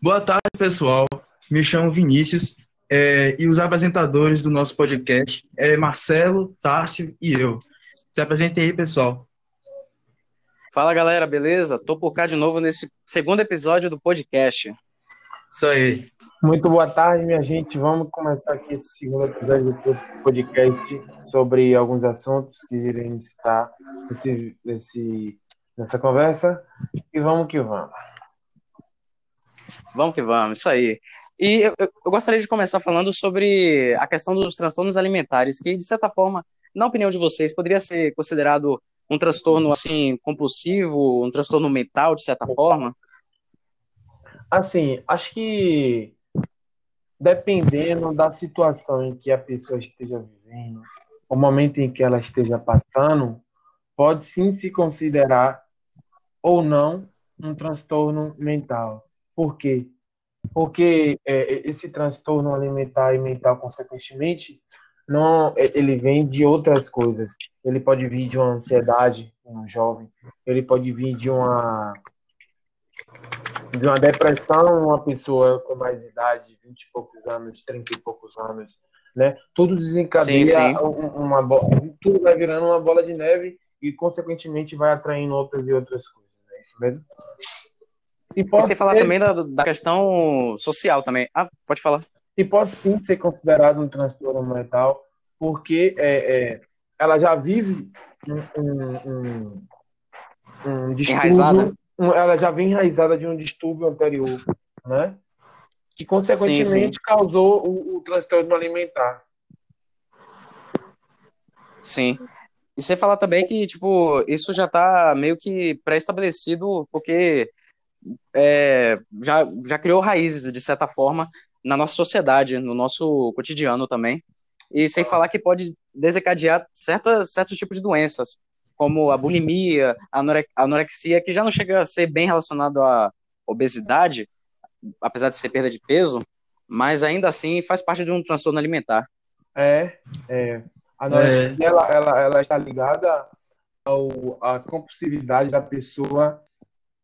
Boa tarde, pessoal. Me chamo Vinícius é, e os apresentadores do nosso podcast é Marcelo, Tássio e eu. Se apresentem aí, pessoal. Fala, galera, beleza? Tô por cá de novo nesse segundo episódio do podcast. Isso aí. Muito boa tarde, minha gente. Vamos começar aqui esse segundo episódio do podcast sobre alguns assuntos que iremos citar nesse, nesse, nessa conversa. E vamos que vamos. Vamos que vamos, isso aí. E eu, eu, gostaria de começar falando sobre a questão dos transtornos alimentares, que, de certa forma, na opinião de vocês, poderia ser considerado um transtorno assim compulsivo, um transtorno mental, de certa forma? Assim, acho que dependendo da situação em que a pessoa esteja vivendo, o momento em que ela esteja passando, pode sim se considerar ou não um transtorno mental. Por quê? Porque é, esse transtorno alimentar e mental, consequentemente, não, é, ele vem de outras coisas. Ele pode vir de uma ansiedade, um jovem. Ele pode vir de uma de uma depressão, uma pessoa com mais idade, 20 e poucos anos, 30 e poucos anos, né? Tudo desencadeia sim, sim. uma bola, tudo vai virando uma bola de neve e consequentemente vai atraindo outras e outras coisas, é isso mesmo? E pode você falar também da, da questão social também. Ah, pode falar. E pode sim ser considerado um transtorno mental, porque é, é ela já vive um, um, um, um distúrbio, ela já vem enraizada de um distúrbio anterior, né? Que consequentemente sim, sim. causou o, o transtorno alimentar. Sim. E você fala também que, tipo, isso já está meio que pré-estabelecido, porque é, já, já criou raízes, de certa forma, na nossa sociedade, no nosso cotidiano também. E sem falar que pode desencadear certa, certos tipos de doenças, como a bulimia, a anorexia, que já não chega a ser bem relacionado à obesidade, apesar de ser perda de peso, mas ainda assim faz parte de um transtorno alimentar. É, é. A anorexia, é. Ela, ela, ela está ligada ao, à compulsividade da pessoa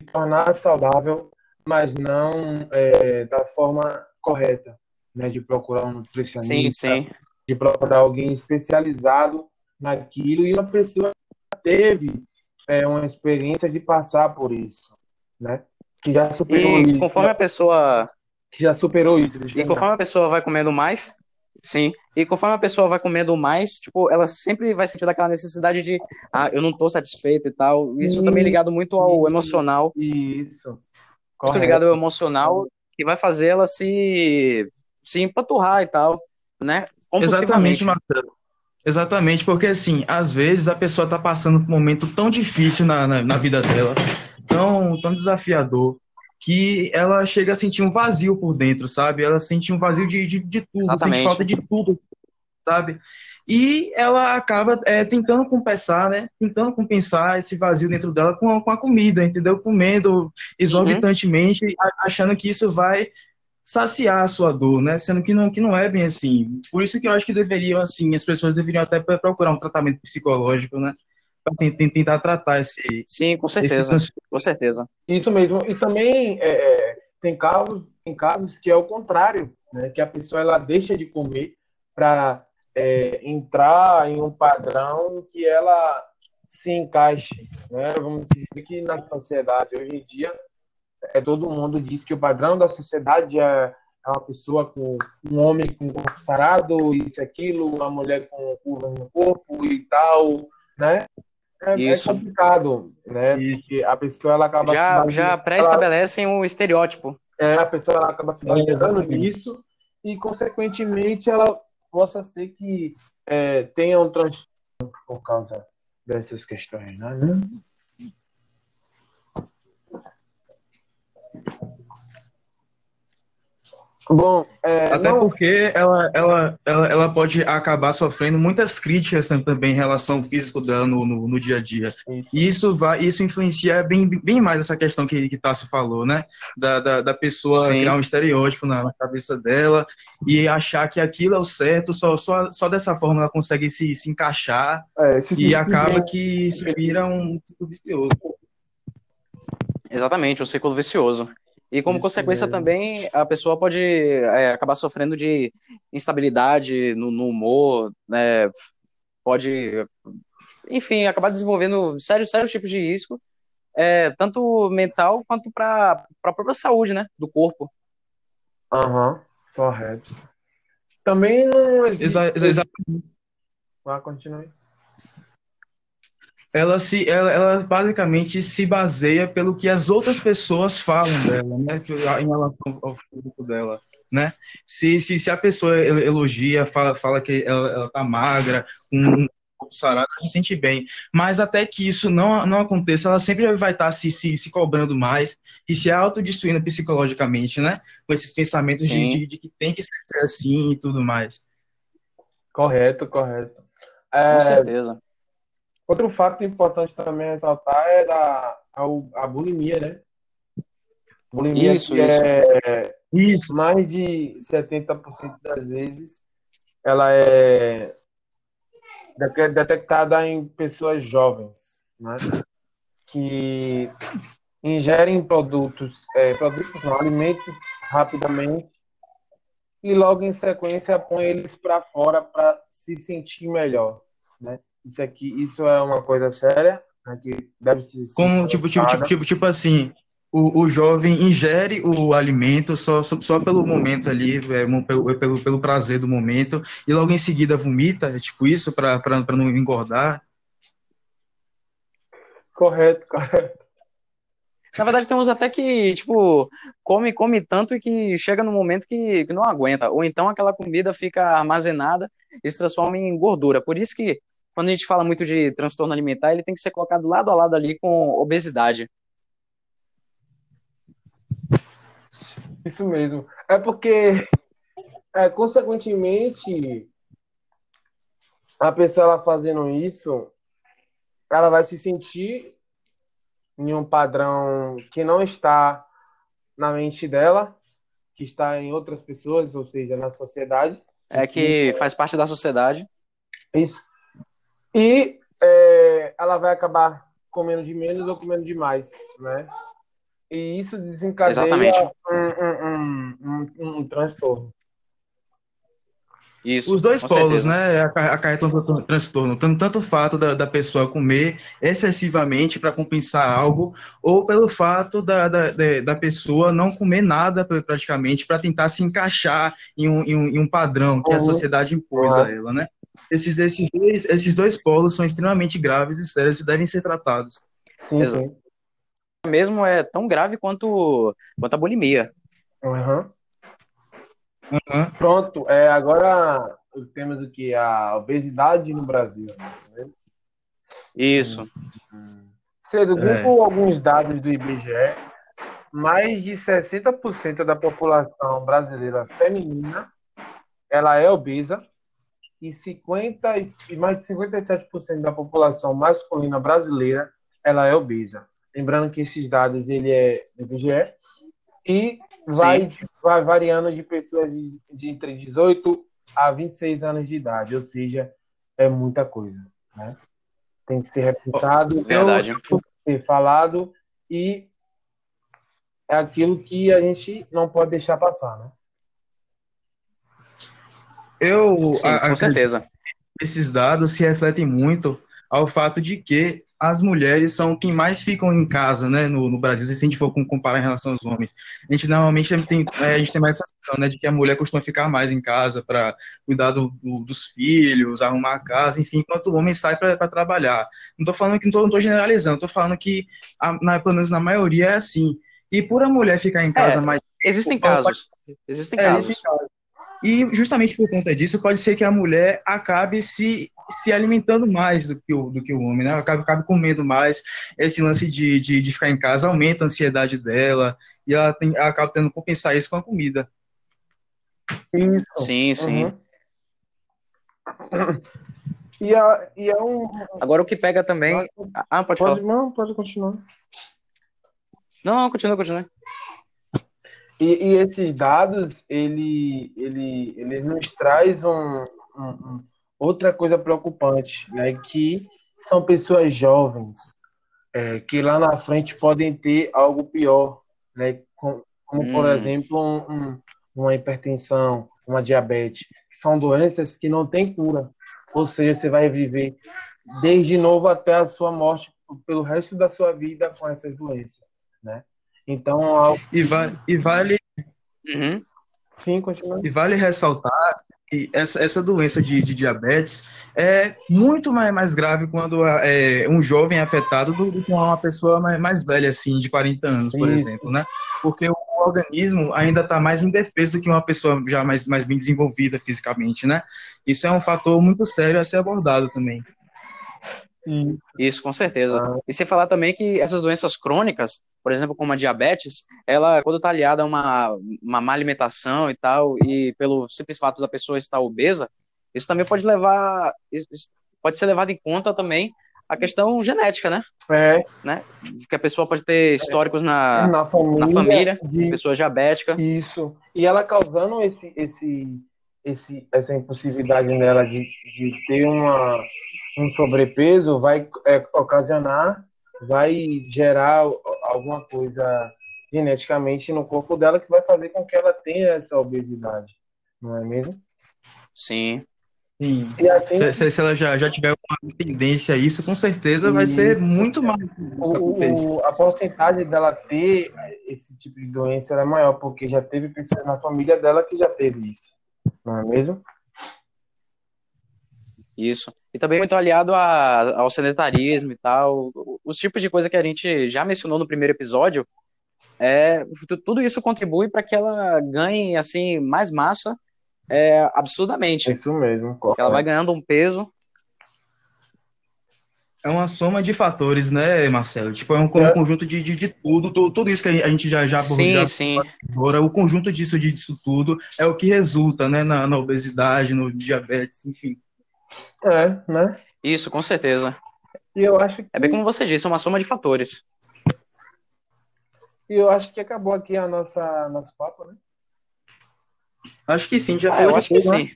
tornar saudável, mas não é, da forma correta, né? De procurar um nutricionista, sim, sim. de procurar alguém especializado naquilo e uma pessoa teve é, uma experiência de passar por isso, né? Que já superou e isso. conforme a pessoa que já superou isso. E conforme a pessoa vai comendo mais, Sim. E conforme a pessoa vai comendo mais, tipo, ela sempre vai sentir aquela necessidade de, ah, eu não tô satisfeito e tal. Isso também é ligado muito ao emocional. Isso. Muito ligado ao emocional, que vai fazer ela se, se empanturrar e tal, né? Exatamente, Marcelo. Exatamente, porque assim, às vezes a pessoa tá passando por um momento tão difícil na, na, na vida dela, tão, tão desafiador, que ela chega a sentir um vazio por dentro, sabe? Ela sente um vazio de, de, de tudo, Exatamente. sente falta de tudo, sabe? E ela acaba é, tentando compensar, né? Tentando compensar esse vazio dentro dela com, com a comida, entendeu? Comendo exorbitantemente, uhum. achando que isso vai saciar a sua dor, né? Sendo que não, que não é bem assim. Por isso que eu acho que deveriam, assim, as pessoas deveriam até procurar um tratamento psicológico, né? Tentar tratar esse. Sim, com certeza. Esse... Com certeza. Isso mesmo. E também é, é, tem casos, tem casos que é o contrário, né? Que a pessoa ela deixa de comer para é, entrar em um padrão que ela se encaixe, né? Vamos dizer que na sociedade hoje em dia é todo mundo diz que o padrão da sociedade é é uma pessoa com um homem com corpo sarado, isso aquilo, uma mulher com curva no corpo e tal, né? É, é, Isso. é complicado, né? Isso. Porque a pessoa ela acaba já, já pré-estabelecem o um estereótipo. É, a pessoa ela acaba se baseando nisso e, consequentemente, ela possa ser que é, tenha um transtorno por causa dessas questões, né? Bom, é, até não... porque ela, ela, ela, ela pode acabar sofrendo muitas críticas também em relação ao físico dela no, no, no dia a dia. E isso vai, isso influencia bem, bem mais essa questão que, que Tassi falou, né? Da, da, da pessoa Sim. criar um estereótipo na, na, cabeça dela e achar que aquilo é o certo, só, só, só dessa forma ela consegue se, se encaixar é, e acaba que isso vira um ciclo vicioso. Exatamente, um ciclo vicioso. E como Isso consequência mesmo. também, a pessoa pode é, acabar sofrendo de instabilidade no, no humor, né? Pode, enfim, acabar desenvolvendo sérios, sérios tipos de risco, é, tanto mental quanto para a própria saúde, né? Do corpo. Aham, correto. Também não existe. Exa- exa- Ah, continue. Ela se ela, ela basicamente se baseia pelo que as outras pessoas falam dela, né, em relação ao físico dela, né? Se, se, se a pessoa el- elogia, fala, fala que ela, ela tá magra, com um ela se sente bem. Mas até que isso não, não aconteça, ela sempre vai estar se, se, se cobrando mais e se autodestruindo psicologicamente, né? Com esses pensamentos de, de, de que tem que ser assim e tudo mais. Correto, correto. Com É, certeza. Outro fato importante também ressaltar é da, a, a bulimia, né? Bulimia Isso, que isso. é Isso, mais de 70% das vezes ela é de- detectada em pessoas jovens, né? Que ingerem produtos, é, produtos não, alimentos rapidamente e logo em sequência põe eles para fora para se sentir melhor, né? Isso aqui, isso é uma coisa séria, né, que deve ser Como, tipo, tipo, tipo, tipo, tipo assim, o, o jovem ingere o alimento só, só, só pelo momento ali, é, pelo, pelo, pelo prazer do momento, e logo em seguida vomita, é tipo isso, para não engordar. correto, correto. Na verdade, tem uns até que, tipo, come, come tanto e que chega no momento que, que não aguenta. Ou então aquela comida fica armazenada e se transforma em gordura. Por isso que, quando a gente fala muito de transtorno alimentar, ele tem que ser colocado lado a lado ali com obesidade. Isso mesmo. É porque, é, consequentemente, a pessoa ela fazendo isso, ela vai se sentir em um padrão que não está na mente dela, que está em outras pessoas, ou seja, na sociedade. É que faz parte da sociedade. Isso. E é, ela vai acabar comendo de menos ou comendo de mais, né? E isso desencadeia um, um, um, um, um transtorno. Isso. Os dois polos, certeza. né, aca- acarretam um transtorno, tanto, tanto o fato da, da pessoa comer excessivamente para compensar algo, ou pelo fato da, da, da pessoa não comer nada pra- praticamente para tentar se encaixar em um, em um, em um padrão que a sociedade impôs a ela, né? Esses, esses, dois, esses dois polos são extremamente graves e sérios e devem ser tratados. Sim, Exato. sim. Mesmo é tão grave quanto, quanto a bulimia. Uhum. Aham. Pronto, é, agora temos o que? A obesidade no Brasil. né? Isso. Segundo É. alguns dados do IBGE, mais de 60% da população brasileira feminina ela é obesa e 50 e mais de 57% da população masculina brasileira ela é obesa. Lembrando que esses dados ele é do IBGE e vai, vai variando de pessoas de, de entre 18 a 26 anos de idade, ou seja, é muita coisa, né? Tem que ser repensado, Verdade. tem que ser falado e é aquilo que a gente não pode deixar passar, né? Eu Sim, a- com acredito certeza. que esses dados se refletem muito ao fato de que as mulheres são quem mais ficam em casa, né, no, no Brasil, se a gente for com- comparar em relação aos homens. A gente normalmente tem, é, a gente tem mais essa questão, né, de que a mulher costuma ficar mais em casa para cuidar do- do- dos filhos, arrumar a casa, enfim, enquanto o homem sai para trabalhar. Não estou falando que não tô generalizando, estou falando que a, na, pelo menos na maioria é assim. E por a mulher ficar em casa É, mais Existem casos. Existem É, casos. existem E justamente por conta disso, pode ser que a mulher acabe se, se alimentando mais do que o, do que o homem, né? Acabe, acabe comendo mais. Esse lance de, de, de ficar em casa aumenta a ansiedade dela e ela, tem, ela acaba tendo que compensar isso com a comida. Isso. Sim, sim. Uhum. E, é, e é um. Agora o que pega também. Ah, pode, Pode, falar. não, pode continuar. Não, não, continua, continua. E, e esses dados, ele, ele, ele nos traz um, um- um- outra coisa preocupante, né? Que são pessoas jovens, é, que lá na frente podem ter algo pior, né? Com, como por Hum. exemplo um- uma hipertensão, uma diabetes, que são doenças que não têm cura. Ou seja, você vai viver desde novo até a sua morte pelo resto da sua vida com essas doenças, né? Então, ao E, va e vale Uhum. fim, continua. E vale ressaltar que essa, essa doença de, de diabetes é muito mais, mais grave quando é um jovem é afetado do, que uma pessoa mais, mais velha, assim, de 40 anos, por Isso. exemplo, né? Porque o organismo ainda está mais indefeso do que uma pessoa já mais, mais bem desenvolvida fisicamente, né? Isso é um fator muito sério a ser abordado também. Isso, com certeza. Ah. E sem falar também que essas doenças crônicas, por exemplo, como a diabetes, ela, quando está aliada a uma, uma má alimentação e tal, e pelo simples fato da pessoa estar obesa, isso também pode levar, pode ser levado em conta também a questão genética, né? é, Que a pessoa pode ter históricos na, na família, na família, de- pessoa diabética. Isso. E ela causando esse, esse, esse, essa impulsividade nela de, de ter uma, um sobrepeso vai é, ocasionar, vai gerar alguma coisa geneticamente no corpo dela que vai fazer com que ela tenha essa obesidade, não é mesmo? Sim. Sim. E assim, Se, se- se ela já, já tiver uma tendência a isso, com certeza vai ser muito mais. o, o- a porcentagem dela ter esse tipo de doença era maior, porque já teve pessoas na família dela que já teve isso, não é mesmo? Isso. E também muito aliado a- ao sedentarismo e tal. Os tipos de coisa que a gente já mencionou no primeiro episódio, é, tu- tudo isso contribui para que ela ganhe assim mais massa é, absurdamente. Isso mesmo. Que ela vai ganhando um peso. É uma soma de fatores, né, Marcelo? Tipo, é um, É. um conjunto de, de, de tudo, tu- tudo isso que a gente já, já abordou, Sim, já sim. Agora, o conjunto disso, disso tudo é o que resulta, né, na, na obesidade, no diabetes, enfim. É, né? Isso, com certeza. E eu acho que É bem como você disse, é uma soma de fatores. E eu acho que acabou aqui a nossa nosso papo, né? Acho que sim, já Ah, falou eu de acho que né? sim.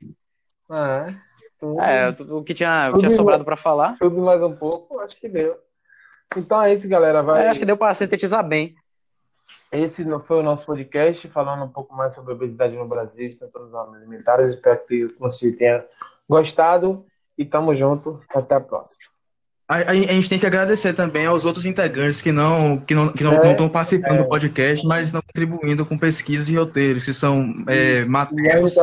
Ah, é. Tudo, É, o que tinha, Tudo tinha sobrado para falar. tudo mais um pouco, acho que deu. Então é isso, galera. Vai, É, acho que deu para sintetizar bem. Esse não foi o nosso podcast, falando um pouco mais sobre a obesidade no Brasil e transtornos alimentares. Espero que você tenha gostado. E tamo junto. Até a próxima. A, a- a gente tem que agradecer também aos outros integrantes que não que não que não É, estão participando é. do podcast, mas estão contribuindo com pesquisas e roteiros, que são é, Guilherme Matheus.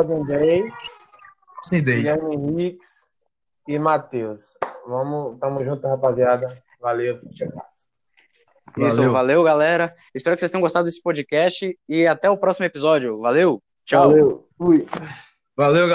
Guilherme Henriques e Matheus. Vamos, tamo junto, rapaziada. Valeu. Tchau. Isso, Valeu. valeu, galera. Espero que vocês tenham gostado desse podcast e até o próximo episódio. Valeu, tchau. Valeu. Fui. Valeu, galera.